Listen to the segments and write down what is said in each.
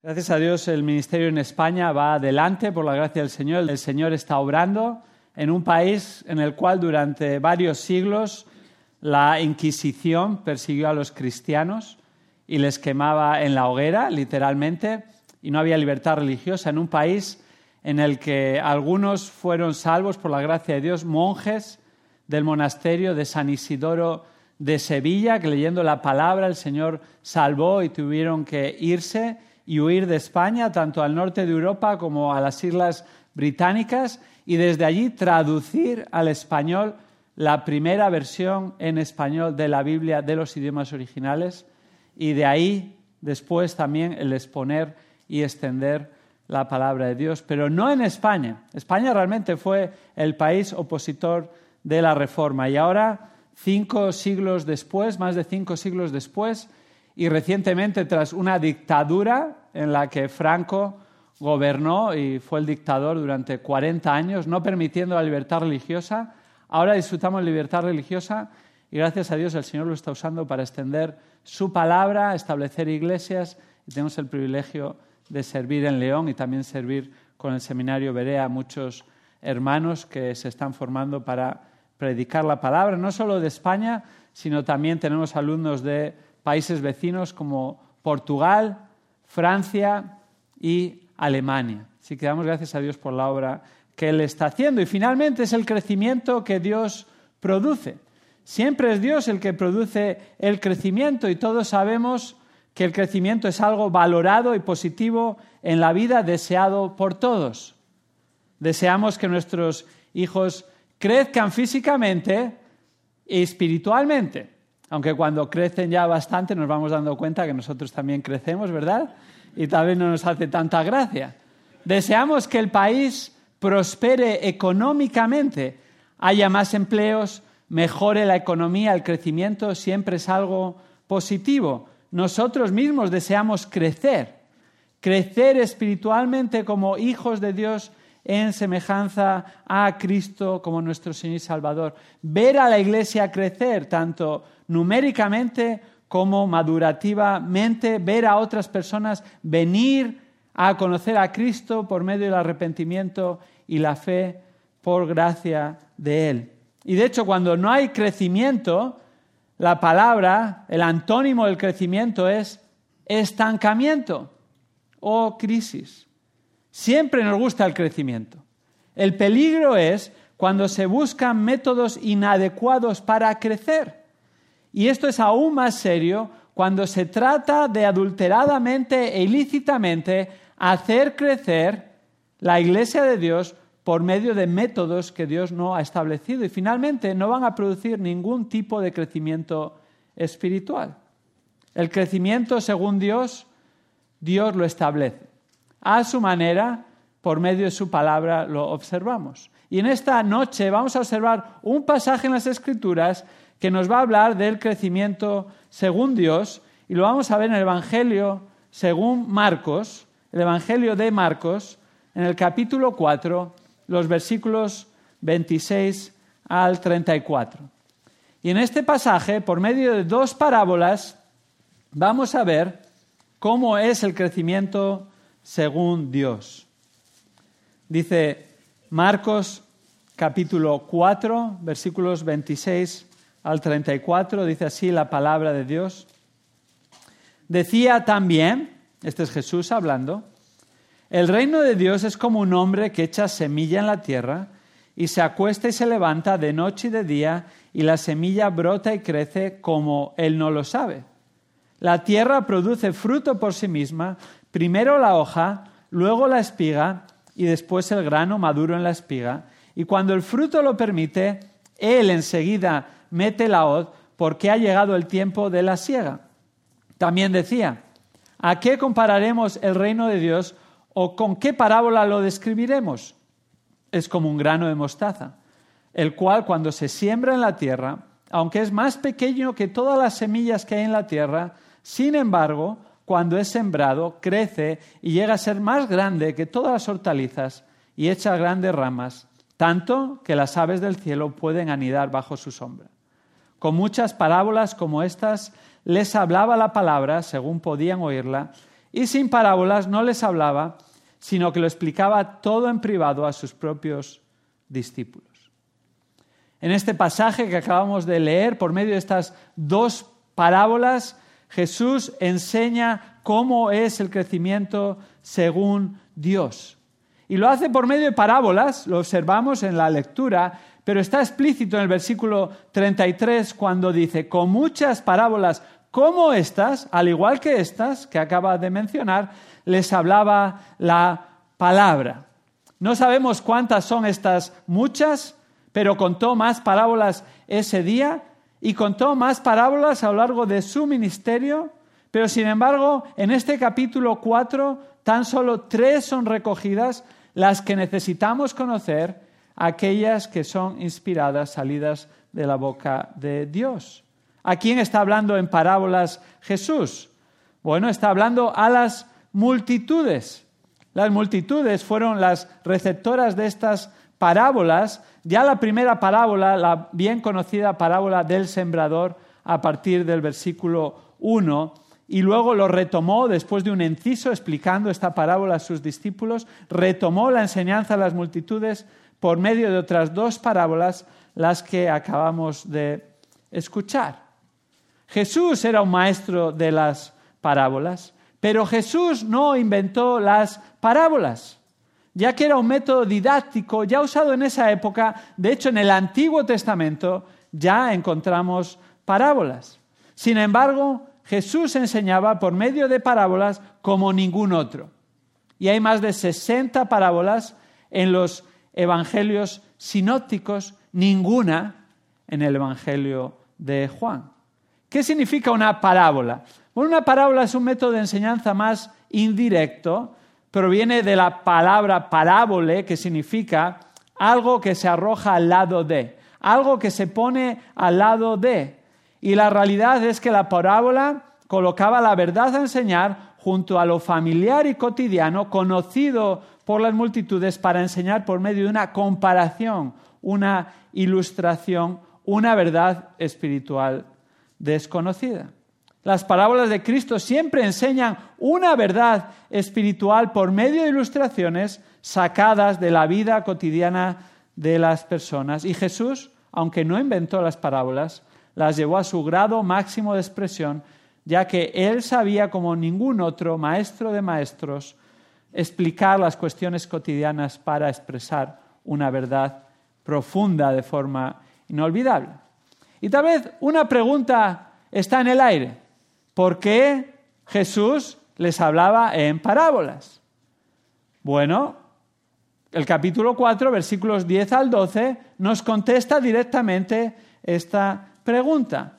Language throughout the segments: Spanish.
Gracias a Dios el ministerio en España va adelante por la gracia del Señor. El Señor está obrando en un país en el cual durante varios siglos la Inquisición persiguió a los cristianos y les quemaba en la hoguera, literalmente, y no había libertad religiosa en un país en el que algunos fueron salvos por la gracia de Dios, monjes del monasterio de San Isidoro de Sevilla, que leyendo la palabra el Señor salvó y tuvieron que irse y huir de España, tanto al norte de Europa como a las Islas Británicas, y desde allí traducir al español la primera versión en español de la Biblia de los idiomas originales, y de ahí después también el exponer y extender la palabra de Dios, pero no en España. España realmente fue el país opositor de la Reforma y ahora, cinco siglos después, más de cinco siglos después, y recientemente tras una dictadura en la que Franco gobernó y fue el dictador durante 40 años, no permitiendo la libertad religiosa, ahora disfrutamos libertad religiosa y gracias a Dios el Señor lo está usando para extender su palabra, establecer iglesias. Y tenemos el privilegio de servir en León y también servir con el seminario Berea a muchos hermanos que se están formando para predicar la palabra, no solo de España, sino también tenemos alumnos de países vecinos como Portugal, Francia y Alemania. Así que damos gracias a Dios por la obra que Él está haciendo. Y finalmente es el crecimiento que Dios produce. Siempre es Dios el que produce el crecimiento y todos sabemos que el crecimiento es algo valorado y positivo en la vida, deseado por todos. Deseamos que nuestros hijos crezcan físicamente y espiritualmente. Aunque cuando crecen ya bastante nos vamos dando cuenta que nosotros también crecemos, ¿verdad? Y tal vez no nos hace tanta gracia. Deseamos que el país prospere económicamente, haya más empleos, mejore la economía, el crecimiento siempre es algo positivo. Nosotros mismos deseamos crecer, crecer espiritualmente como hijos de Dios en semejanza a Cristo como nuestro Señor y Salvador. Ver a la iglesia crecer, tanto numéricamente como madurativamente, ver a otras personas venir a conocer a Cristo por medio del arrepentimiento y la fe por gracia de Él. Y de hecho, cuando no hay crecimiento, la palabra, el antónimo del crecimiento es estancamiento o crisis. Siempre nos gusta el crecimiento. El peligro es cuando se buscan métodos inadecuados para crecer. Y esto es aún más serio cuando se trata de adulteradamente e ilícitamente hacer crecer la iglesia de Dios por medio de métodos que Dios no ha establecido y finalmente no van a producir ningún tipo de crecimiento espiritual. El crecimiento según Dios, Dios lo establece. A su manera, por medio de su palabra, lo observamos. Y en esta noche vamos a observar un pasaje en las Escrituras que nos va a hablar del crecimiento según Dios y lo vamos a ver en el Evangelio según Marcos, el Evangelio de Marcos, en el capítulo 4, los versículos 26 al 34. Y en este pasaje, por medio de dos parábolas, vamos a ver cómo es el crecimiento según Dios. Dice Marcos capítulo 4, versículos 26 al 34, dice así la palabra de Dios. Decía también, este es Jesús hablando, el reino de Dios es como un hombre que echa semilla en la tierra y se acuesta y se levanta de noche y de día y la semilla brota y crece como él no lo sabe. La tierra produce fruto por sí misma, primero la hoja, luego la espiga y después el grano maduro en la espiga. Y cuando el fruto lo permite, él enseguida mete la hoz porque ha llegado el tiempo de la siega. También decía, ¿a qué compararemos el reino de Dios o con qué parábola lo describiremos? Es como un grano de mostaza, el cual cuando se siembra en la tierra, aunque es más pequeño que todas las semillas que hay en la tierra, sin embargo, cuando es sembrado, crece y llega a ser más grande que todas las hortalizas y echa grandes ramas, tanto que las aves del cielo pueden anidar bajo su sombra. Con muchas parábolas como estas les hablaba la palabra según podían oírla, y sin parábolas no les hablaba, sino que lo explicaba todo en privado a sus propios discípulos. En este pasaje que acabamos de leer, por medio de estas dos parábolas, Jesús enseña cómo es el crecimiento según Dios. Y lo hace por medio de parábolas, lo observamos en la lectura, pero está explícito en el versículo 33 cuando dice, con muchas parábolas como estas, al igual que estas que acaba de mencionar, les hablaba la palabra. No sabemos cuántas son estas muchas, pero contó más parábolas ese día y contó más parábolas a lo largo de su ministerio, pero sin embargo, en este capítulo 4, tan solo tres son recogidas las que necesitamos conocer, aquellas que son inspiradas, salidas de la boca de Dios. ¿A quién está hablando en parábolas Jesús? Bueno, está hablando a las multitudes. Las multitudes fueron las receptoras de estas parábolas. Ya la primera parábola, la bien conocida parábola del sembrador, a partir del versículo 1, y luego lo retomó después de un enciso explicando esta parábola a sus discípulos, retomó la enseñanza a las multitudes por medio de otras dos parábolas, las que acabamos de escuchar. Jesús era un maestro de las parábolas, pero Jesús no inventó las parábolas, ya que era un método didáctico ya usado en esa época. De hecho, en el Antiguo Testamento ya encontramos parábolas. Sin embargo, Jesús enseñaba por medio de parábolas como ningún otro. Y hay más de 60 parábolas en los evangelios sinópticos, ninguna en el evangelio de Juan. ¿Qué significa una parábola? Bueno, una parábola es un método de enseñanza más indirecto, proviene de la palabra parábole, que significa algo que se arroja al lado de, algo que se pone al lado de. Y la realidad es que la parábola colocaba la verdad a enseñar junto a lo familiar y cotidiano, conocido por las multitudes, para enseñar por medio de una comparación, una ilustración, una verdad espiritual desconocida. Las parábolas de Cristo siempre enseñan una verdad espiritual por medio de ilustraciones sacadas de la vida cotidiana de las personas. Y Jesús, aunque no inventó las parábolas, las llevó a su grado máximo de expresión, ya que él sabía como ningún otro maestro de maestros explicar las cuestiones cotidianas para expresar una verdad profunda de forma inolvidable. Y tal vez una pregunta está en el aire. ¿Por qué Jesús les hablaba en parábolas? Bueno, el capítulo 4, versículos 10 al 12, nos contesta directamente esta pregunta.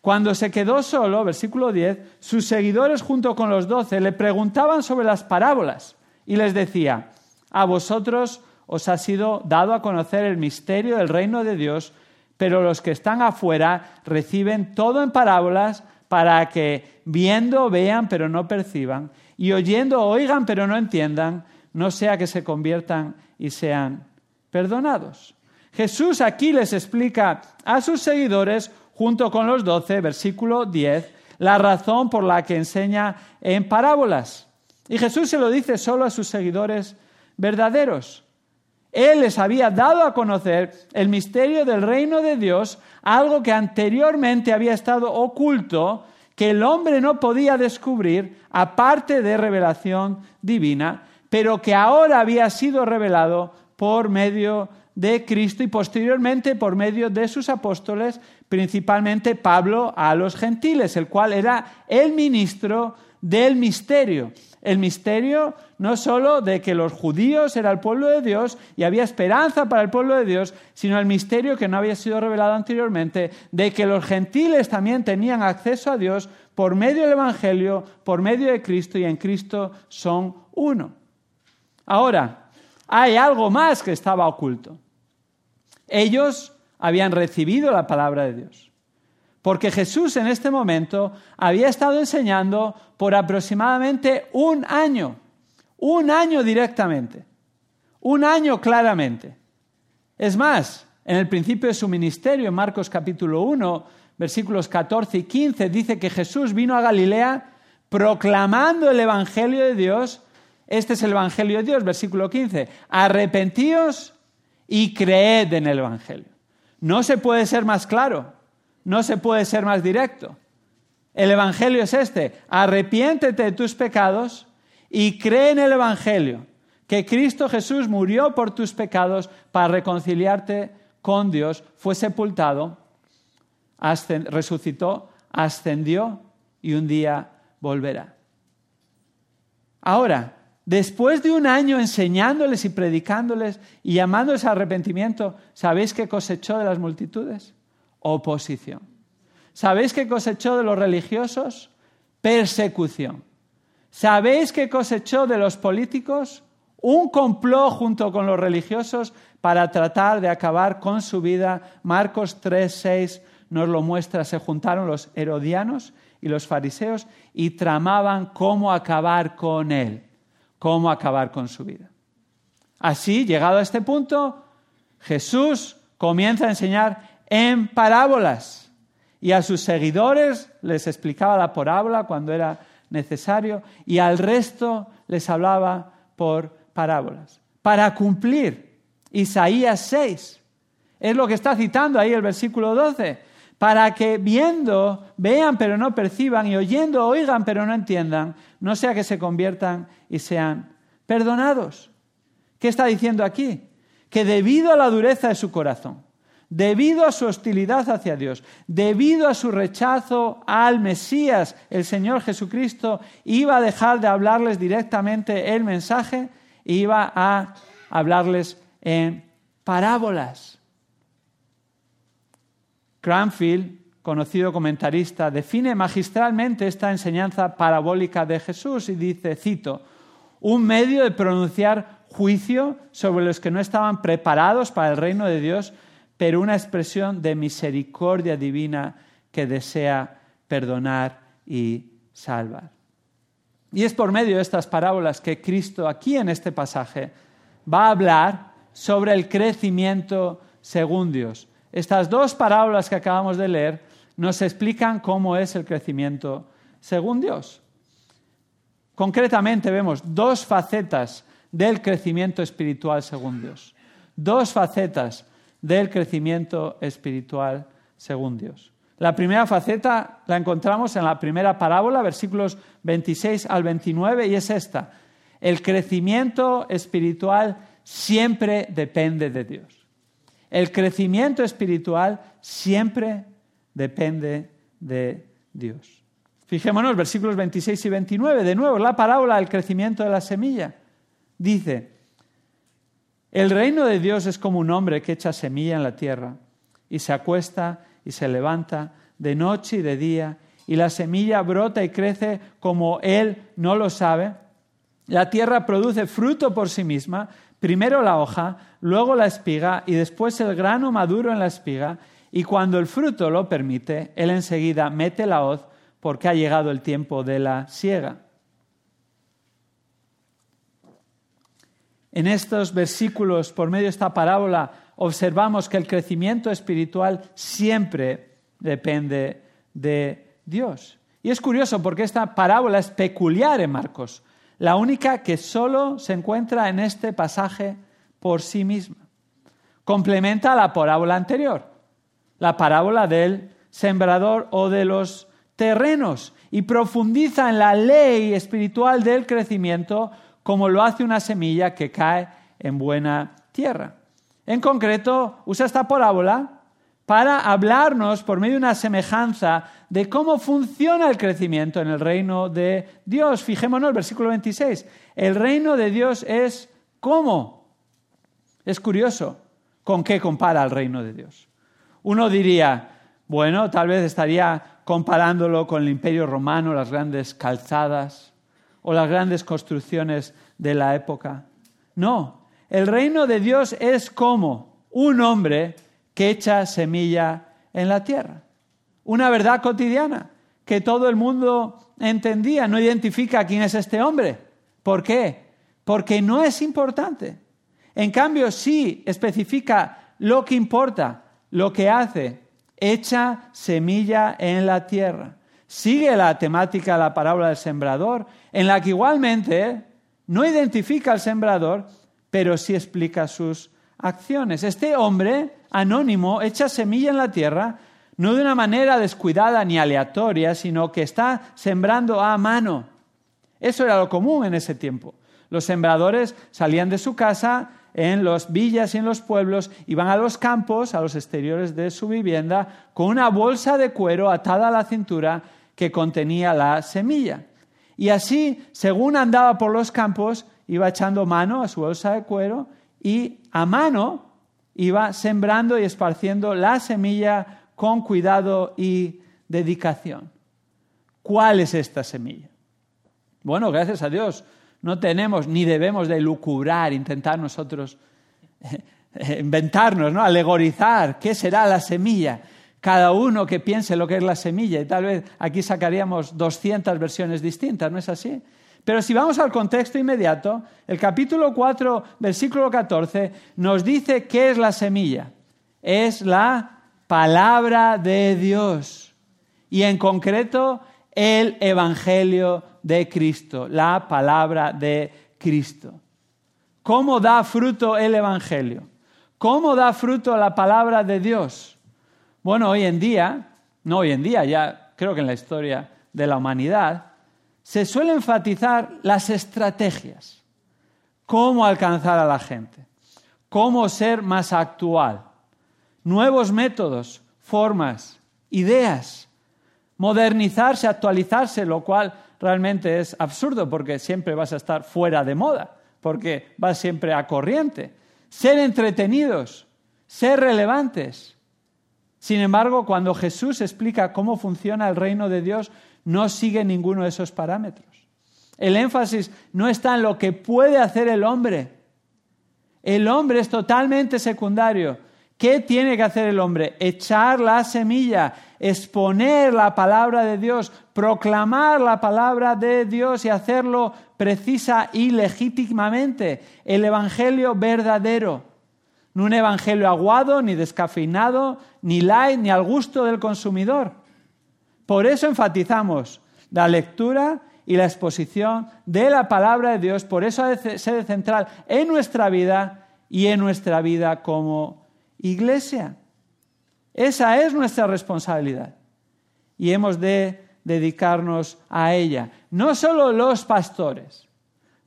Cuando se quedó solo, versículo 10, sus seguidores junto con los doce le preguntaban sobre las parábolas y les decía, a vosotros os ha sido dado a conocer el misterio del reino de Dios, pero los que están afuera reciben todo en parábolas para que viendo vean pero no perciban y oyendo oigan pero no entiendan, no sea que se conviertan y sean perdonados. Jesús aquí les explica a sus seguidores, junto con los doce, versículo 10, la razón por la que enseña en parábolas. Y Jesús se lo dice solo a sus seguidores verdaderos. Él les había dado a conocer el misterio del reino de Dios, algo que anteriormente había estado oculto, que el hombre no podía descubrir aparte de revelación divina, pero que ahora había sido revelado por medio de Cristo y posteriormente por medio de sus apóstoles, principalmente Pablo a los gentiles, el cual era el ministro del misterio. El misterio no solo de que los judíos eran el pueblo de Dios y había esperanza para el pueblo de Dios, sino el misterio que no había sido revelado anteriormente, de que los gentiles también tenían acceso a Dios por medio del Evangelio, por medio de Cristo y en Cristo son uno. Ahora, hay algo más que estaba oculto. Ellos habían recibido la palabra de Dios. Porque Jesús en este momento había estado enseñando por aproximadamente un año, un año directamente, un año claramente. Es más, en el principio de su ministerio, en Marcos capítulo 1, versículos 14 y 15, dice que Jesús vino a Galilea proclamando el Evangelio de Dios. Este es el Evangelio de Dios, versículo 15. Arrepentíos y creed en el Evangelio. No se puede ser más claro, no se puede ser más directo. El Evangelio es este, arrepiéntete de tus pecados y cree en el Evangelio, que Cristo Jesús murió por tus pecados para reconciliarte con Dios, fue sepultado, resucitó, ascendió y un día volverá. Ahora, después de un año enseñándoles y predicándoles y llamándoles a arrepentimiento, ¿sabéis qué cosechó de las multitudes? Oposición. ¿Sabéis qué cosechó de los religiosos? Persecución. ¿Sabéis qué cosechó de los políticos? Un complot junto con los religiosos para tratar de acabar con su vida. Marcos 3, 6 nos lo muestra. Se juntaron los herodianos y los fariseos y tramaban cómo acabar con él, cómo acabar con su vida. Así, llegado a este punto, Jesús comienza a enseñar en parábolas y a sus seguidores les explicaba la parábola cuando era necesario y al resto les hablaba por parábolas para cumplir Isaías 6. Es lo que está citando ahí el versículo 12 para que viendo vean pero no perciban y oyendo oigan pero no entiendan, no sea que se conviertan y sean perdonados. ¿Qué está diciendo aquí? Que debido a la dureza de su corazón, debido a su hostilidad hacia Dios, debido a su rechazo al Mesías, el Señor Jesucristo, iba a dejar de hablarles directamente el mensaje e iba a hablarles en parábolas. Cranfield, conocido comentarista, define magistralmente esta enseñanza parabólica de Jesús y dice, cito, un medio de pronunciar juicio sobre los que no estaban preparados para el reino de Dios, pero una expresión de misericordia divina que desea perdonar y salvar. Y es por medio de estas parábolas que Cristo aquí en este pasaje va a hablar sobre el crecimiento según Dios. Estas dos parábolas que acabamos de leer nos explican cómo es el crecimiento según Dios. Concretamente vemos dos facetas del crecimiento espiritual según Dios. Dos facetas del crecimiento espiritual según Dios. La primera faceta la encontramos en la primera parábola, versículos 26 al 29, y es esta. El crecimiento espiritual siempre depende de Dios. El crecimiento espiritual siempre depende de Dios. Fijémonos, versículos 26 y 29, de nuevo, la parábola del crecimiento de la semilla. Dice, el reino de Dios es como un hombre que echa semilla en la tierra y se acuesta y se levanta de noche y de día y la semilla brota y crece como él no lo sabe. La tierra produce fruto por sí misma, primero la hoja, luego la espiga y después el grano maduro en la espiga, y cuando el fruto lo permite, él enseguida mete la hoz porque ha llegado el tiempo de la siega. En estos versículos, por medio de esta parábola, observamos que el crecimiento espiritual siempre depende de Dios. Y es curioso porque esta parábola es peculiar en Marcos, la única que solo se encuentra en este pasaje por sí misma. Complementa la parábola anterior, la parábola del sembrador o de los terrenos, y profundiza en la ley espiritual del crecimiento como lo hace una semilla que cae en buena tierra. En concreto, usa esta parábola para hablarnos por medio de una semejanza de cómo funciona el crecimiento en el reino de Dios. Fijémonos versículo 26. El reino de Dios es cómo. Es curioso con qué compara el reino de Dios. Uno diría, bueno, tal vez estaría comparándolo con el imperio romano, las grandes calzadas o las grandes construcciones de la época. No, el reino de Dios es como un hombre que echa semilla en la tierra. Una verdad cotidiana que todo el mundo entendía. No identifica quién es este hombre. ¿Por qué? Porque no es importante. En cambio, sí especifica lo que importa, lo que hace, echa semilla en la tierra. sigue la temática de la parábola del sembrador, en la que igualmente no identifica al sembrador, pero sí explica sus acciones. Este hombre anónimo echa semilla en la tierra, no de una manera descuidada ni aleatoria, sino que está sembrando a mano. Eso era lo común en ese tiempo. Los sembradores salían de su casa en las villas y en los pueblos, iban a los campos, a los exteriores de su vivienda, con una bolsa de cuero atada a la cintura que contenía la semilla. Y así, según andaba por los campos, iba echando mano a su bolsa de cuero y a mano iba sembrando y esparciendo la semilla con cuidado y dedicación. ¿Cuál es esta semilla? Bueno, gracias a Dios, no tenemos ni debemos de lucubrar, intentar nosotros eh, inventarnos, ¿no? alegorizar qué será la semilla. Cada uno que piense lo que es la semilla y tal vez aquí sacaríamos 200 versiones distintas, ¿no es así? Pero si vamos al contexto inmediato, el capítulo 4, versículo 14, nos dice qué es la semilla. Es la palabra de Dios. Y en concreto, el Evangelio de Cristo, la palabra de Cristo. ¿Cómo da fruto el Evangelio? ¿Cómo da fruto la palabra de Dios? Bueno, hoy en día, no hoy en día, ya creo que en la historia de la humanidad, se suele enfatizar las estrategias, cómo alcanzar a la gente, cómo ser más actual, nuevos métodos, formas, ideas, modernizarse, actualizarse, lo cual realmente es absurdo porque siempre vas a estar fuera de moda, porque vas siempre a corriente. Ser entretenidos, ser relevantes. Sin embargo, cuando Jesús explica cómo funciona el reino de Dios, no sigue ninguno de esos parámetros. El énfasis no está en lo que puede hacer el hombre. El hombre es totalmente secundario. ¿Qué tiene que hacer el hombre? Echar la semilla, exponer la palabra de Dios, proclamar la palabra de Dios y hacerlo precisa y legítimamente. El Evangelio verdadero. No un Evangelio aguado, ni descafeinado, ni light, ni al gusto del consumidor. Por eso enfatizamos la lectura y la exposición de la palabra de Dios. Por eso debe ser central en nuestra vida y en nuestra vida como iglesia. Esa es nuestra responsabilidad y hemos de dedicarnos a ella. No solo los pastores,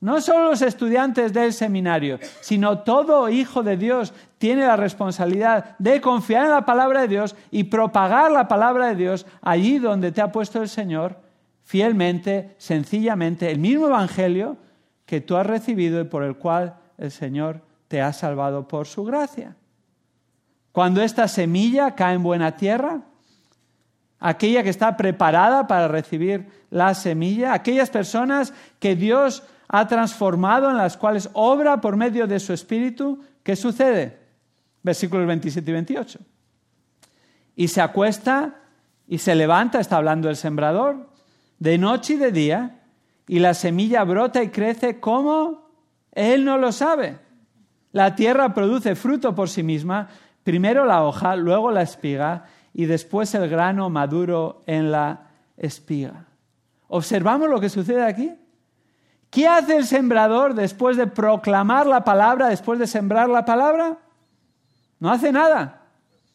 no solo los estudiantes del seminario, sino todo hijo de Dios tiene la responsabilidad de confiar en la palabra de Dios y propagar la palabra de Dios allí donde te ha puesto el Señor, fielmente, sencillamente, el mismo Evangelio que tú has recibido y por el cual el Señor te ha salvado por su gracia. Cuando esta semilla cae en buena tierra, aquella que está preparada para recibir la semilla, aquellas personas que Dios ha transformado, en las cuales obra por medio de su Espíritu, ¿qué sucede? Versículos 27 y 28. Y se acuesta y se levanta, está hablando el sembrador, de noche y de día, y la semilla brota y crece como él no lo sabe. La tierra produce fruto por sí misma, Primero la hoja, luego la espiga y después el grano maduro en la espiga. ¿Observamos lo que sucede aquí? ¿Qué hace el sembrador después de proclamar la palabra, después de sembrar la palabra? No hace nada,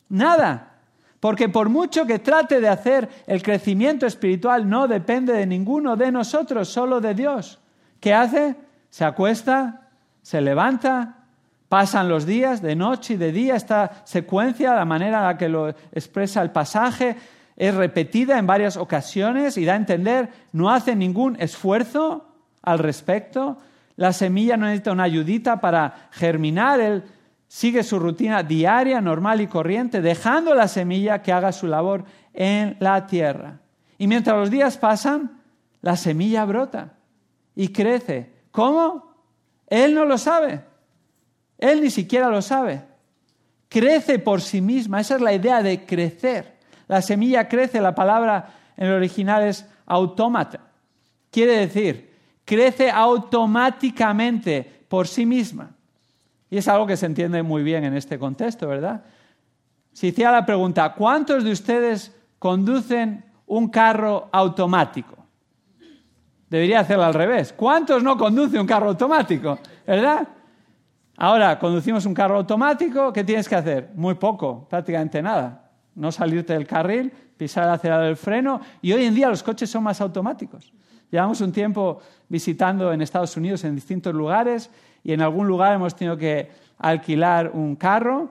nada. Porque por mucho que trate de hacer, el crecimiento espiritual no depende de ninguno de nosotros, solo de Dios. ¿Qué hace? Se acuesta, se levanta, Pasan los días, de noche y de día, esta secuencia, la manera en la que lo expresa el pasaje, es repetida en varias ocasiones y da a entender, no hace ningún esfuerzo al respecto, la semilla no necesita una ayudita para germinar, él sigue su rutina diaria, normal y corriente, dejando la semilla que haga su labor en la tierra. Y mientras los días pasan, la semilla brota y crece. ¿Cómo? Él no lo sabe. Él ni siquiera lo sabe. Crece por sí misma. Esa es la idea de crecer. La semilla crece, la palabra en el original es autómata. Quiere decir, crece automáticamente por sí misma. Y es algo que se entiende muy bien en este contexto, ¿verdad? Si hiciera la pregunta, ¿cuántos de ustedes conducen un carro automático? Debería hacerlo al revés. ¿Cuántos no conduce un carro automático? ¿Verdad? Ahora, conducimos un carro automático, ¿qué tienes que hacer? Muy poco, prácticamente nada. No salirte del carril, pisar el acelerador del freno. Y hoy en día los coches son más automáticos. Llevamos un tiempo visitando en Estados Unidos en distintos lugares y en algún lugar hemos tenido que alquilar un carro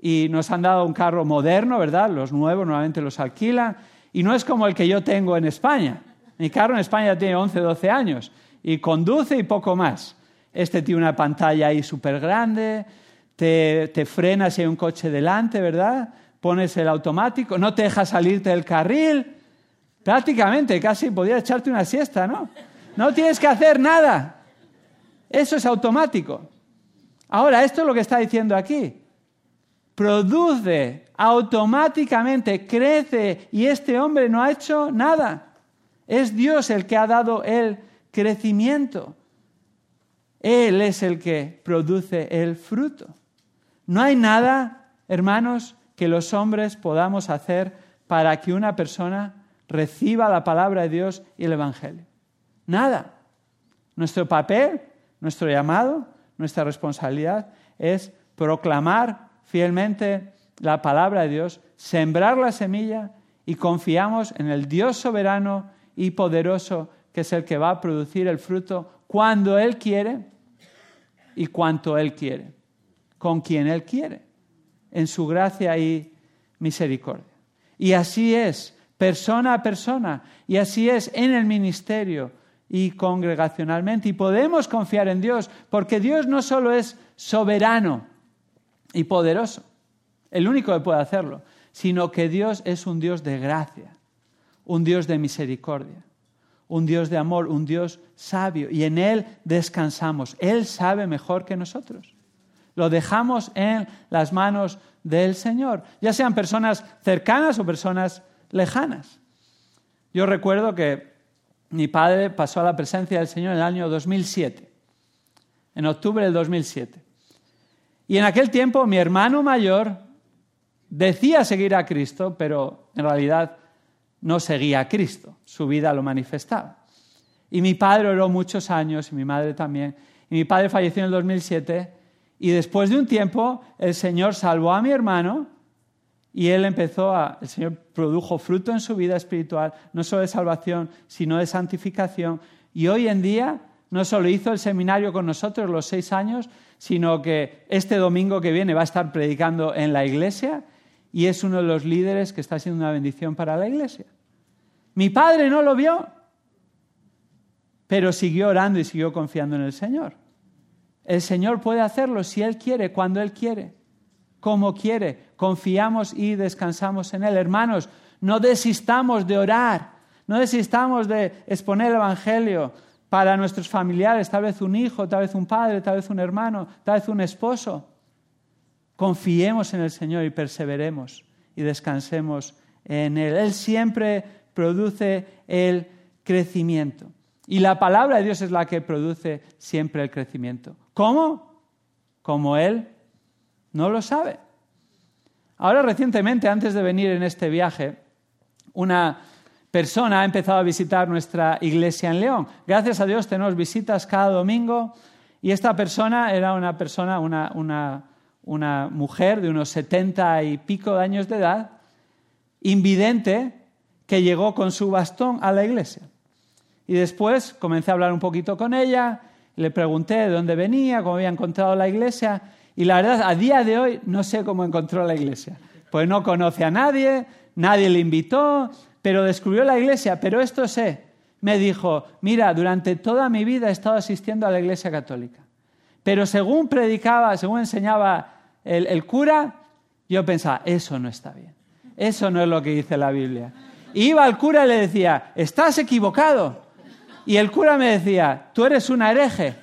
y nos han dado un carro moderno, ¿verdad? Los nuevos normalmente los alquilan y no es como el que yo tengo en España. Mi carro en España tiene 11, 12 años y conduce y poco más. Este tiene una pantalla ahí súper grande, te, te frenas si hay un coche delante, ¿verdad? Pones el automático, no te deja salirte del carril. Prácticamente, casi podía echarte una siesta, ¿no? No tienes que hacer nada. Eso es automático. Ahora, esto es lo que está diciendo aquí. Produce automáticamente, crece y este hombre no ha hecho nada. Es Dios el que ha dado el crecimiento. Él es el que produce el fruto. No hay nada, hermanos, que los hombres podamos hacer para que una persona reciba la palabra de Dios y el Evangelio. Nada. Nuestro papel, nuestro llamado, nuestra responsabilidad es proclamar fielmente la palabra de Dios, sembrar la semilla y confiamos en el Dios soberano y poderoso que es el que va a producir el fruto cuando Él quiere y cuanto Él quiere, con quien Él quiere, en su gracia y misericordia. Y así es, persona a persona, y así es en el ministerio y congregacionalmente. Y podemos confiar en Dios, porque Dios no solo es soberano y poderoso, el único que puede hacerlo, sino que Dios es un Dios de gracia un Dios de misericordia, un Dios de amor, un Dios sabio, y en Él descansamos. Él sabe mejor que nosotros. Lo dejamos en las manos del Señor, ya sean personas cercanas o personas lejanas. Yo recuerdo que mi padre pasó a la presencia del Señor en el año 2007, en octubre del 2007. Y en aquel tiempo mi hermano mayor decía seguir a Cristo, pero en realidad no seguía a Cristo, su vida lo manifestaba. Y mi padre oró muchos años, y mi madre también, y mi padre falleció en el 2007, y después de un tiempo el Señor salvó a mi hermano, y él empezó a, el Señor produjo fruto en su vida espiritual, no solo de salvación, sino de santificación, y hoy en día no solo hizo el seminario con nosotros los seis años, sino que este domingo que viene va a estar predicando en la iglesia y es uno de los líderes que está siendo una bendición para la iglesia. Mi padre no lo vio, pero siguió orando y siguió confiando en el Señor. El Señor puede hacerlo si Él quiere, cuando Él quiere, como quiere. Confiamos y descansamos en Él. Hermanos, no desistamos de orar, no desistamos de exponer el Evangelio para nuestros familiares, tal vez un hijo, tal vez un padre, tal vez un hermano, tal vez un esposo. Confiemos en el Señor y perseveremos y descansemos en Él. Él siempre produce el crecimiento. Y la palabra de Dios es la que produce siempre el crecimiento. ¿Cómo? Como Él no lo sabe. Ahora recientemente, antes de venir en este viaje, una persona ha empezado a visitar nuestra iglesia en León. Gracias a Dios tenemos visitas cada domingo y esta persona era una persona, una, una una mujer de unos setenta y pico de años de edad, invidente, que llegó con su bastón a la iglesia. Y después comencé a hablar un poquito con ella, le pregunté de dónde venía, cómo había encontrado la iglesia, y la verdad, a día de hoy no sé cómo encontró la iglesia. Pues no conoce a nadie, nadie le invitó, pero descubrió la iglesia. Pero esto sé, me dijo, mira, durante toda mi vida he estado asistiendo a la iglesia católica. Pero según predicaba, según enseñaba el, cura, yo pensaba, eso no está bien. Eso no es lo que dice la Biblia. Iba al cura y le decía, estás equivocado. Y el cura me decía, tú eres un hereje.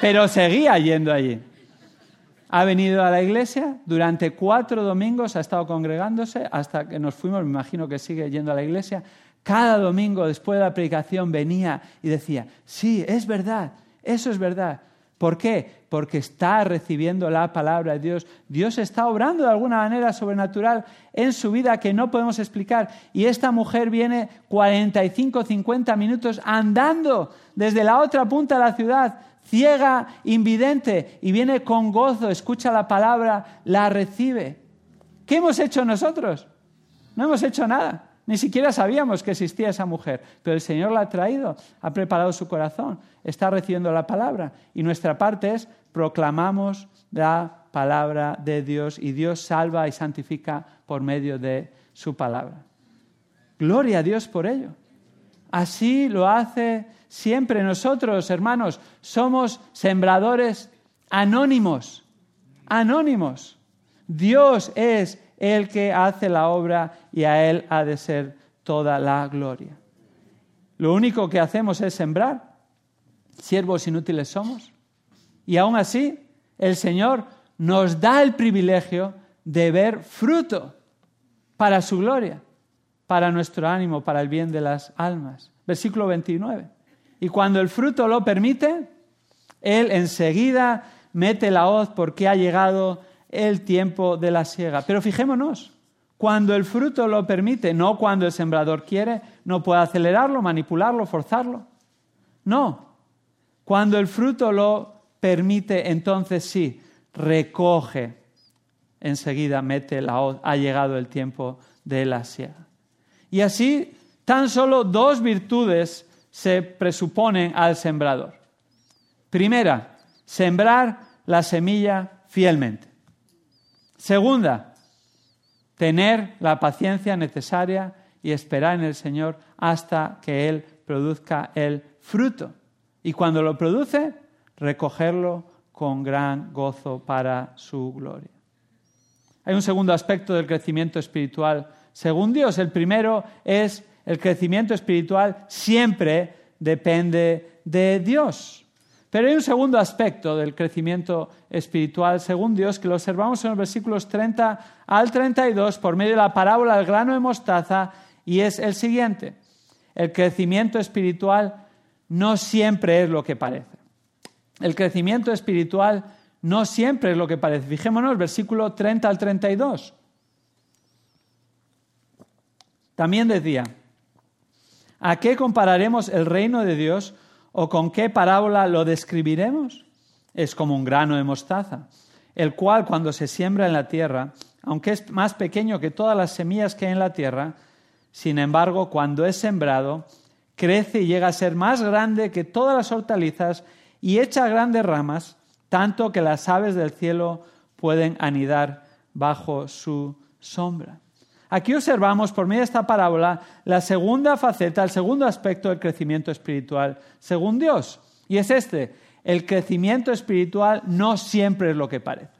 Pero seguía yendo allí. Ha venido a la iglesia, durante cuatro domingos ha estado congregándose hasta que nos fuimos, me imagino que sigue yendo a la iglesia. Cada domingo después de la predicación venía y decía, sí, es verdad, eso es verdad ¿Por qué? Porque está recibiendo la palabra de Dios. Dios está obrando de alguna manera sobrenatural en su vida que no podemos explicar. Y esta mujer viene 45, 50 minutos andando desde la otra punta de la ciudad, ciega, invidente, y viene con gozo, escucha la palabra, la recibe. ¿Qué hemos hecho nosotros? No hemos hecho nada. Ni siquiera sabíamos que existía esa mujer, pero el Señor la ha traído, ha preparado su corazón, está recibiendo la palabra. Y nuestra parte es proclamamos la palabra de Dios y Dios salva y santifica por medio de su palabra. Gloria a Dios por ello. Así lo hace siempre nosotros, hermanos, somos sembradores anónimos, anónimos. Dios es el que hace la obra y a Él ha de ser toda la gloria. Lo único que hacemos es sembrar. Siervos inútiles somos. Y aún así, el Señor nos da el privilegio de ver fruto para su gloria, para nuestro ánimo, para el bien de las almas. Versículo 29. Y cuando el fruto lo permite, Él enseguida mete la hoz porque ha llegado el tiempo de la siega. Pero fijémonos, cuando el fruto lo permite, no cuando el sembrador quiere, no puede acelerarlo, manipularlo, forzarlo. No, cuando el fruto lo permite, entonces sí, recoge, enseguida mete la hoz, ha llegado el tiempo de la siega. Y así, tan solo dos virtudes se presuponen al sembrador. Primera, sembrar la semilla fielmente. Segunda, tener la paciencia necesaria y esperar en el Señor hasta que Él produzca el fruto. Y cuando lo produce, recogerlo con gran gozo para su gloria. Hay un segundo aspecto del crecimiento espiritual. Según Dios, el primero es el crecimiento espiritual siempre depende de Dios. Pero hay un segundo aspecto del crecimiento espiritual, según Dios, que lo observamos en los versículos 30 al 32 por medio de la parábola del grano de mostaza, y es el siguiente. El crecimiento espiritual no siempre es lo que parece. El crecimiento espiritual no siempre es lo que parece. Fijémonos, versículo 30 al 32. También decía, ¿a qué compararemos el reino de Dios? ¿O con qué parábola lo describiremos? Es como un grano de mostaza, el cual cuando se siembra en la tierra, aunque es más pequeño que todas las semillas que hay en la tierra, sin embargo, cuando es sembrado, crece y llega a ser más grande que todas las hortalizas y echa grandes ramas, tanto que las aves del cielo pueden anidar bajo su sombra. Aquí observamos por medio de esta parábola la segunda faceta, el segundo aspecto del crecimiento espiritual según Dios. Y es este, el crecimiento espiritual no siempre es lo que parece.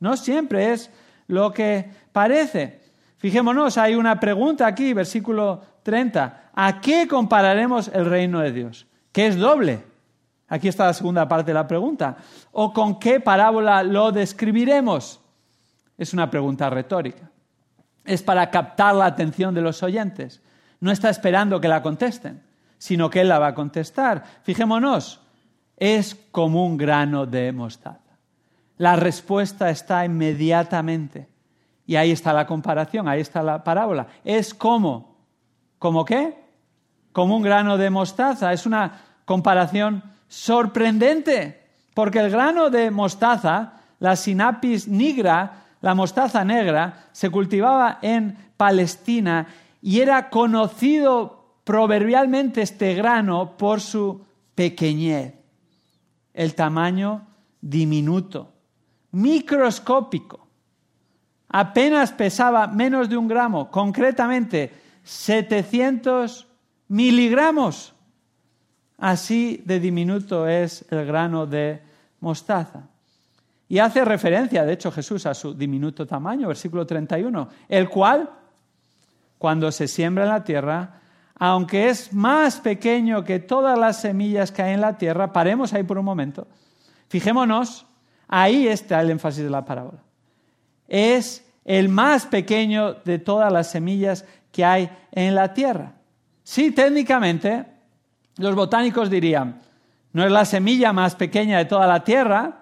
No siempre es lo que parece. Fijémonos, hay una pregunta aquí, versículo 30. ¿A qué compararemos el reino de Dios? Que es doble. Aquí está la segunda parte de la pregunta. ¿O con qué parábola lo describiremos? Es una pregunta retórica es para captar la atención de los oyentes. No está esperando que la contesten, sino que Él la va a contestar. Fijémonos, es como un grano de mostaza. La respuesta está inmediatamente. Y ahí está la comparación, ahí está la parábola. Es como, ¿como qué? Como un grano de mostaza. Es una comparación sorprendente, porque el grano de mostaza, la sinapis nigra, la mostaza negra se cultivaba en Palestina y era conocido proverbialmente este grano por su pequeñez, el tamaño diminuto, microscópico. Apenas pesaba menos de un gramo, concretamente 700 miligramos. Así de diminuto es el grano de mostaza. Y hace referencia, de hecho, Jesús a su diminuto tamaño, versículo 31, el cual, cuando se siembra en la tierra, aunque es más pequeño que todas las semillas que hay en la tierra, paremos ahí por un momento, fijémonos, ahí está el énfasis de la parábola. Es el más pequeño de todas las semillas que hay en la tierra. Sí, técnicamente, los botánicos dirían, No es la semilla más pequeña de toda la tierra.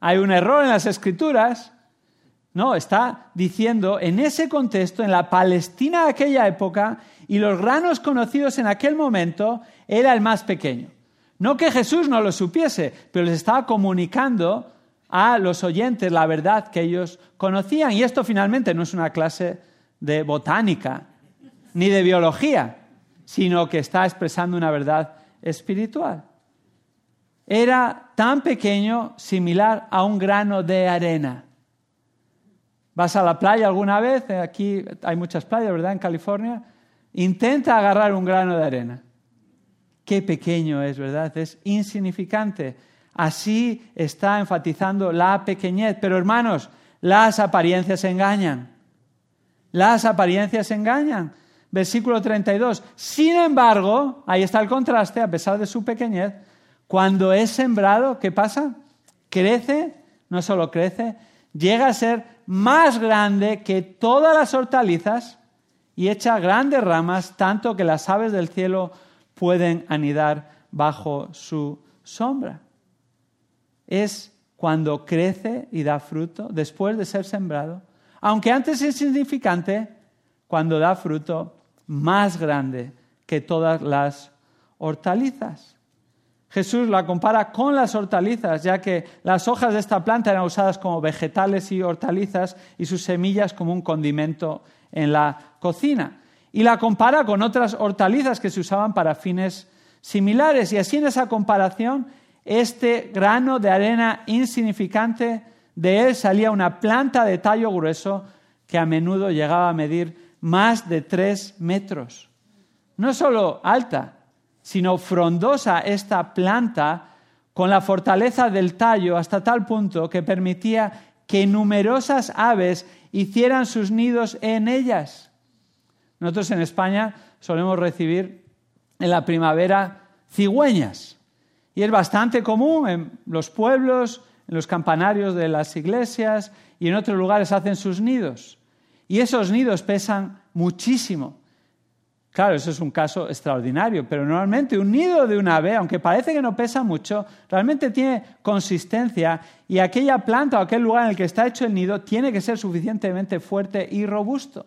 Hay un error en las escrituras. No, está diciendo en ese contexto, en la Palestina de aquella época, y los granos conocidos en aquel momento, era el más pequeño. No que Jesús no lo supiese, pero les estaba comunicando a los oyentes la verdad que ellos conocían. Y esto finalmente no es una clase de botánica ni de biología, sino que está expresando una verdad espiritual. Era tan pequeño, similar a un grano de arena. ¿Vas a la playa alguna vez? Aquí hay muchas playas, ¿verdad? En California. Intenta agarrar un grano de arena. Qué pequeño es, ¿verdad? Es insignificante. Así está enfatizando la pequeñez. Pero hermanos, las apariencias engañan. Las apariencias engañan. Versículo 32. Sin embargo, ahí está el contraste, a pesar de su pequeñez, cuando es sembrado, ¿qué pasa? Crece, no solo crece, llega a ser más grande que todas las hortalizas y echa grandes ramas, tanto que las aves del cielo pueden anidar bajo su sombra. Es cuando crece y da fruto, después de ser sembrado, aunque antes es insignificante, cuando da fruto más grande que todas las hortalizas. Jesús la compara con las hortalizas, ya que las hojas de esta planta eran usadas como vegetales y hortalizas y sus semillas como un condimento en la cocina. Y la compara con otras hortalizas que se usaban para fines similares. Y así en esa comparación, este grano de arena insignificante, de él salía una planta de tallo grueso que a menudo llegaba a medir más de tres metros. No solo alta, sino frondosa esta planta con la fortaleza del tallo hasta tal punto que permitía que numerosas aves hicieran sus nidos en ellas. Nosotros en España solemos recibir en la primavera cigüeñas y es bastante común en los pueblos, en los campanarios de las iglesias y en otros lugares hacen sus nidos. Y esos nidos pesan muchísimo. Claro, eso es un caso extraordinario, pero normalmente un nido de un ave, aunque parece que no pesa mucho, realmente tiene consistencia y aquella planta o aquel lugar en el que está hecho el nido tiene que ser suficientemente fuerte y robusto.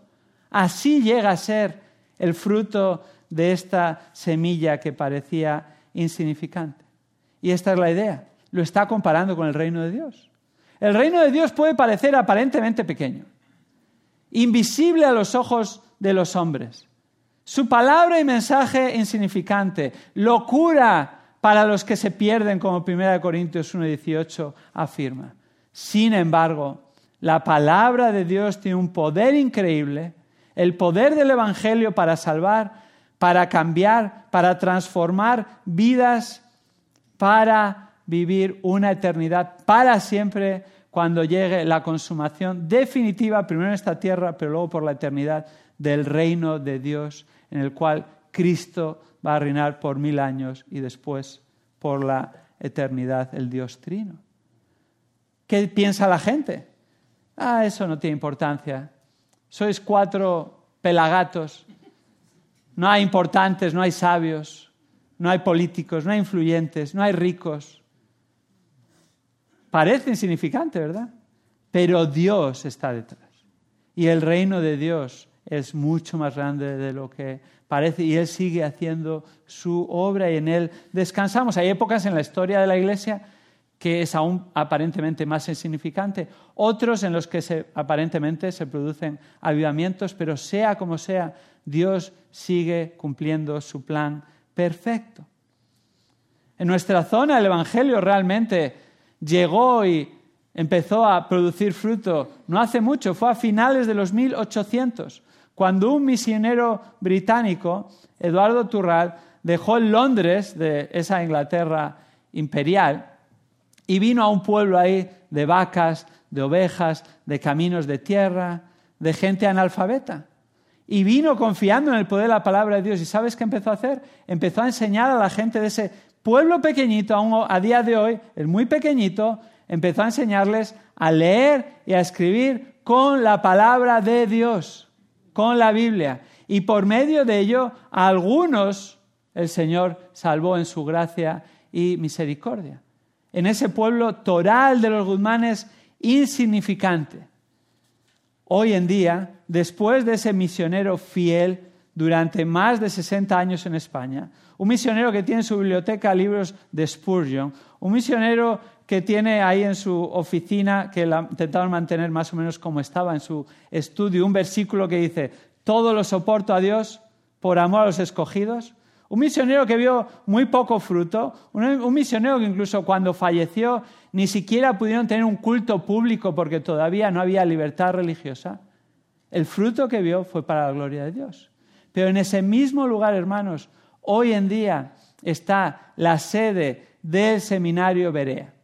Así llega a ser el fruto de esta semilla que parecía insignificante. Y esta es la idea. Lo está comparando con el reino de Dios. El reino de Dios puede parecer aparentemente pequeño, invisible a los ojos de los hombres su palabra y mensaje insignificante, locura para los que se pierden, como 1 Corintios 1.18 afirma. Sin embargo, la palabra de Dios tiene un poder increíble, el poder del Evangelio para salvar, para cambiar, para transformar vidas, para vivir una eternidad para siempre cuando llegue la consumación definitiva, primero en esta tierra, pero luego por la eternidad, del reino de Dios en el cual Cristo va a reinar por mil años y después por la eternidad el Dios Trino. ¿Qué piensa la gente? Ah, eso no tiene importancia. Sois cuatro pelagatos. No hay importantes, no hay sabios, no hay políticos, no hay influyentes, no hay ricos. Parece insignificante, ¿verdad? Pero Dios está detrás. Y el reino de Dios es mucho más grande de lo que parece y Él sigue haciendo su obra y en Él descansamos. Hay épocas en la historia de la Iglesia que es aún aparentemente más insignificante, otros en los que aparentemente se producen avivamientos, pero sea como sea, Dios sigue cumpliendo su plan perfecto. En nuestra zona el Evangelio realmente llegó y empezó a producir fruto no hace mucho, fue a finales de los 1800 cuando un misionero británico, Eduardo Turral, dejó Londres de esa Inglaterra imperial y vino a un pueblo ahí de vacas, de ovejas, de caminos de tierra, de gente analfabeta. Y vino confiando en el poder de la palabra de Dios. ¿Y sabes qué empezó a hacer? Empezó a enseñar a la gente de ese pueblo pequeñito, aún a día de hoy, es muy pequeñito, empezó a enseñarles a leer y a escribir con la palabra de Dios con la Biblia. Y por medio de ello, a algunos el Señor salvó en su gracia y misericordia. En ese pueblo toral de los Guzmanes, insignificante. Hoy en día, después de ese misionero fiel durante más de 60 años en España, un misionero que tiene en su biblioteca libros de Spurgeon, un misionero que tiene ahí en su oficina, que la intentaron mantener más o menos como estaba en su estudio, un versículo que dice, todo lo soporto a Dios por amor a los escogidos. Un misionero que vio muy poco fruto, un, misionero que incluso cuando falleció ni siquiera pudieron tener un culto público porque todavía no había libertad religiosa. El fruto que vio fue para la gloria de Dios. Pero en ese mismo lugar, hermanos, hoy en día está la sede del seminario Berea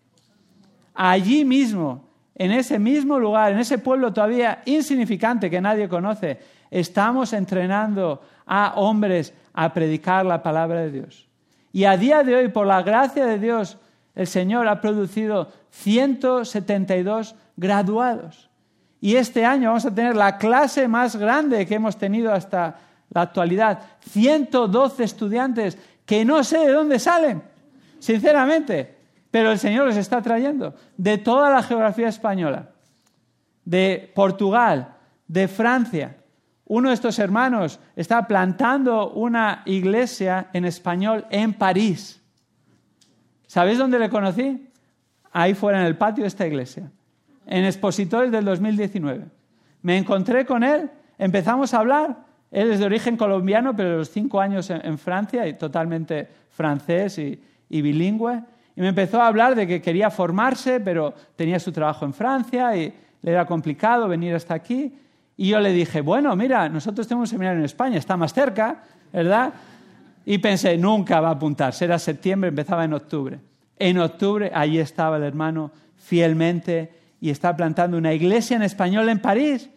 allí mismo, en ese mismo lugar, en ese pueblo todavía insignificante que nadie conoce, estamos entrenando a hombres a predicar la palabra de Dios. Y a día de hoy, por la gracia de Dios, el Señor ha producido 172 graduados. Y este año vamos a tener la clase más grande que hemos tenido hasta la actualidad. 112 estudiantes que no sé de dónde salen, sinceramente. Pero el Señor les está trayendo de toda la geografía española, de Portugal, de Francia. Uno de estos hermanos está plantando una iglesia en español en París. ¿Sabéis dónde le conocí? Ahí fuera en el patio de esta iglesia, en Expositores del 2019. Me encontré con él, empezamos a hablar. Él es de origen colombiano, pero los cinco años en, Francia y totalmente francés y bilingüe. Y me empezó a hablar de que quería formarse, pero tenía su trabajo en Francia y le era complicado venir hasta aquí. Y yo le dije, bueno, mira, nosotros tenemos un seminario en España, está más cerca, ¿verdad? Y pensé, nunca va a apuntar, será septiembre, empezaba en octubre. En octubre, allí estaba el hermano fielmente y está plantando una iglesia en español en París.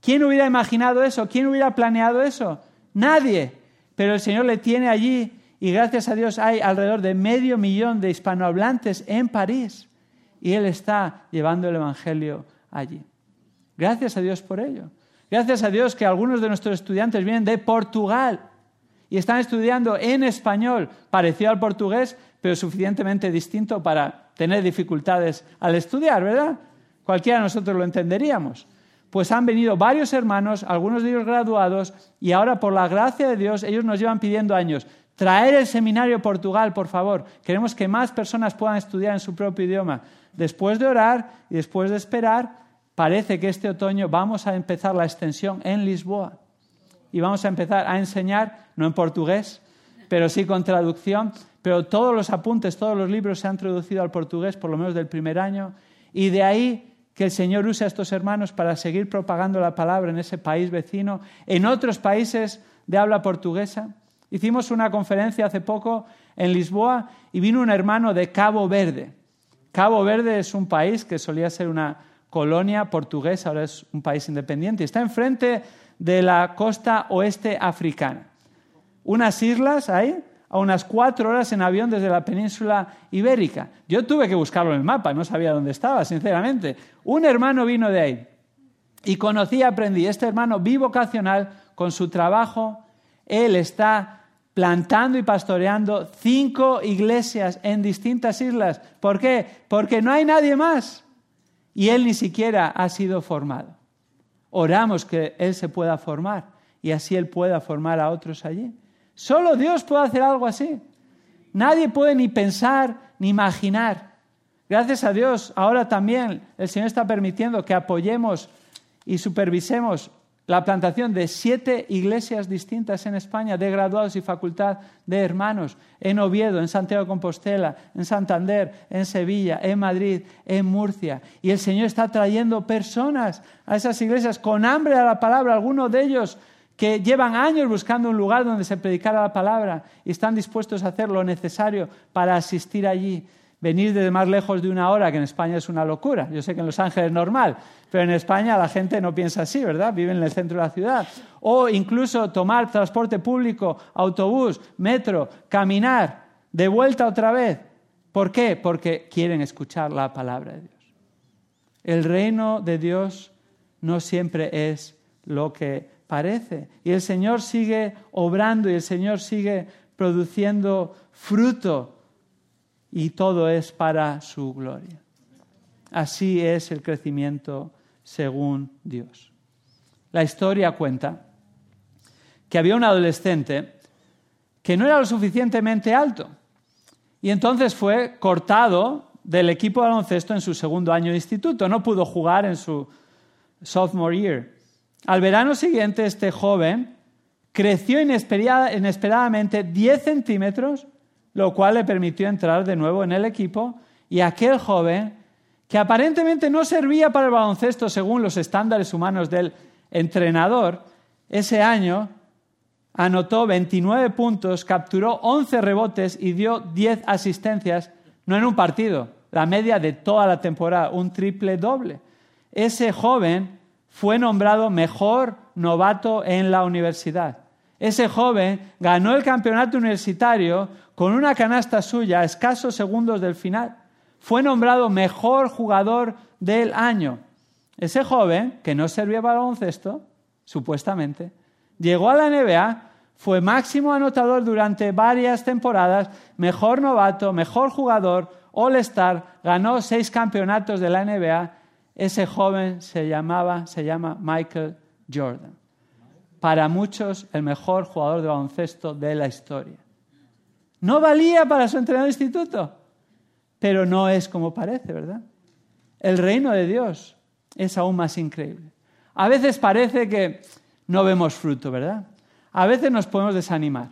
¿Quién hubiera imaginado eso? ¿Quién hubiera planeado eso? Nadie. Pero el Señor le tiene allí y gracias a Dios hay alrededor de medio millón de hispanohablantes en París. Y Él está llevando el Evangelio allí. Gracias a Dios por ello. Gracias a Dios que algunos de nuestros estudiantes vienen de Portugal y están estudiando en español, parecido al portugués, pero suficientemente distinto para tener dificultades al estudiar, ¿verdad? Cualquiera de nosotros lo entenderíamos. Pues han venido varios hermanos, algunos de ellos graduados, y ahora por la gracia de Dios ellos nos llevan pidiendo años, Traer el seminario a Portugal, por favor. Queremos que más personas puedan estudiar en su propio idioma. Después de orar y después de esperar, parece que este otoño vamos a empezar la extensión en Lisboa. Y vamos a empezar a enseñar, no en portugués, pero sí con traducción. Pero todos los apuntes, todos los libros se han traducido al portugués, por lo menos del primer año. Y de ahí que el Señor use a estos hermanos para seguir propagando la palabra en ese país vecino, en otros países de habla portuguesa. Hicimos una conferencia hace poco en Lisboa y vino un hermano de Cabo Verde. Cabo Verde es un país que solía ser una colonia portuguesa, ahora es un país independiente. Está enfrente de la costa oeste africana. Unas islas ahí, a unas cuatro horas en avión desde la península ibérica. Yo tuve que buscarlo en el mapa, no sabía dónde estaba, sinceramente. Un hermano vino de ahí y conocí aprendí. Este hermano bivocacional, con su trabajo, él está plantando y pastoreando cinco iglesias en distintas islas. ¿Por qué? Porque no hay nadie más. Y él ni siquiera ha sido formado. Oramos que él se pueda formar y así él pueda formar a otros allí. Solo Dios puede hacer algo así. Nadie puede ni pensar ni imaginar. Gracias a Dios, ahora también el Señor está permitiendo que apoyemos y supervisemos la plantación de siete iglesias distintas en España, de graduados y facultad de hermanos, en Oviedo, en Santiago de Compostela, en Santander, en Sevilla, en Madrid, en Murcia. Y el Señor está trayendo personas a esas iglesias con hambre a la palabra, algunos de ellos que llevan años buscando un lugar donde se predicara la palabra y están dispuestos a hacer lo necesario para asistir allí venir desde más lejos de una hora, que en España es una locura. Yo sé que en Los Ángeles es normal, pero en España la gente no piensa así, ¿verdad? Viven en el centro de la ciudad. O incluso tomar transporte público, autobús, metro, caminar, de vuelta otra vez. ¿Por qué? Porque quieren escuchar la palabra de Dios. El reino de Dios no siempre es lo que parece. Y el Señor sigue obrando y el Señor sigue produciendo fruto y todo es para su gloria. Así es el crecimiento según Dios. La historia cuenta que había un adolescente que no era lo suficientemente alto y entonces fue cortado del equipo de baloncesto en su segundo año de instituto. No pudo jugar en su sophomore year. Al verano siguiente, este joven creció inesperadamente 10 centímetros, lo cual le permitió entrar de nuevo en el equipo y aquel joven, que aparentemente no servía para el baloncesto según los estándares humanos del entrenador, ese año anotó 29 puntos, capturó 11 rebotes y dio 10 asistencias, no en un partido, la media de toda la temporada, un triple doble. Ese joven fue nombrado mejor novato en la universidad. Ese joven ganó el campeonato universitario con una canasta suya a escasos segundos del final. Fue nombrado mejor jugador del año. Ese joven, que no servía para baloncesto, supuestamente, llegó a la NBA, fue máximo anotador durante varias temporadas, mejor novato, mejor jugador, All-Star, ganó seis campeonatos de la NBA. Ese joven se llamaba, se llama Michael Jordan. Para muchos, el mejor jugador de baloncesto de la historia. No valía para su entrenador de instituto, pero no es como parece, ¿verdad? El reino de Dios es aún más increíble. A veces parece que no vemos fruto, ¿verdad? A veces nos podemos desanimar,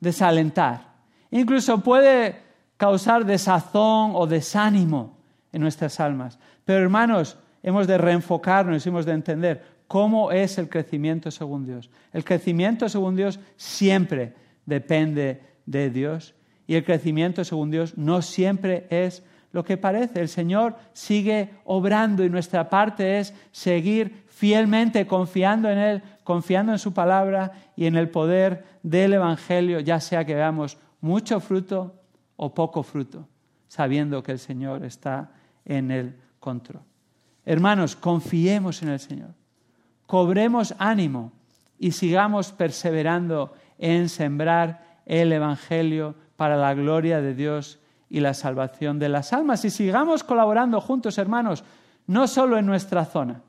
desalentar. Incluso puede causar desazón o desánimo en nuestras almas. Pero hermanos, hemos de reenfocarnos hemos de entender cómo es el crecimiento según Dios. El crecimiento según Dios siempre depende de Dios y el crecimiento según Dios no siempre es lo que parece. El Señor sigue obrando y nuestra parte es seguir fielmente confiando en Él, confiando en su palabra y en el poder del Evangelio, ya sea que veamos mucho fruto o poco fruto, sabiendo que el Señor está en el control. Hermanos, confiemos en el Señor, cobremos ánimo y sigamos perseverando en sembrar el Evangelio para la gloria de Dios y la salvación de las almas. Y sigamos colaborando juntos, hermanos, no solo en nuestra zona,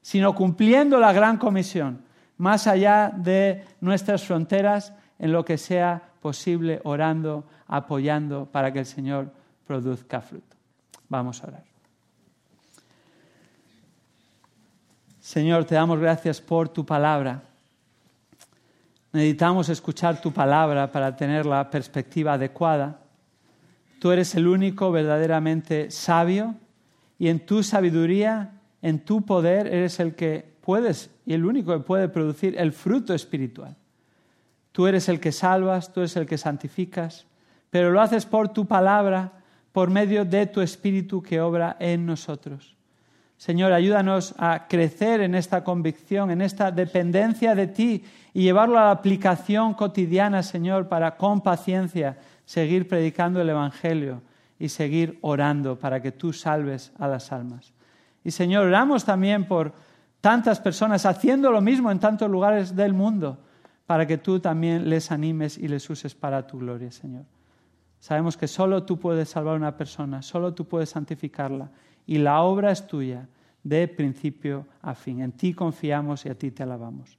sino cumpliendo la gran comisión, más allá de nuestras fronteras, en lo que sea posible, orando, apoyando para que el Señor produzca fruto. Vamos a orar. Señor, te damos gracias por tu palabra. Necesitamos escuchar tu palabra para tener la perspectiva adecuada. Tú eres el único verdaderamente sabio y en tu sabiduría, en tu poder, eres el que puedes y el único que puede producir el fruto espiritual. Tú eres el que salvas, tú eres el que santificas, pero lo haces por tu palabra, por medio de tu Espíritu que obra en nosotros. Señor, ayúdanos a crecer en esta convicción, en esta dependencia de ti y llevarlo a la aplicación cotidiana, Señor, para con paciencia seguir predicando el Evangelio y seguir orando para que tú salves a las almas. Y Señor, oramos también por tantas personas haciendo lo mismo en tantos lugares del mundo para que tú también les animes y les uses para tu gloria, Señor. Sabemos que solo tú puedes salvar a una persona, solo tú puedes santificarla y la obra es tuya de principio a fin. En ti confiamos y a ti te alabamos.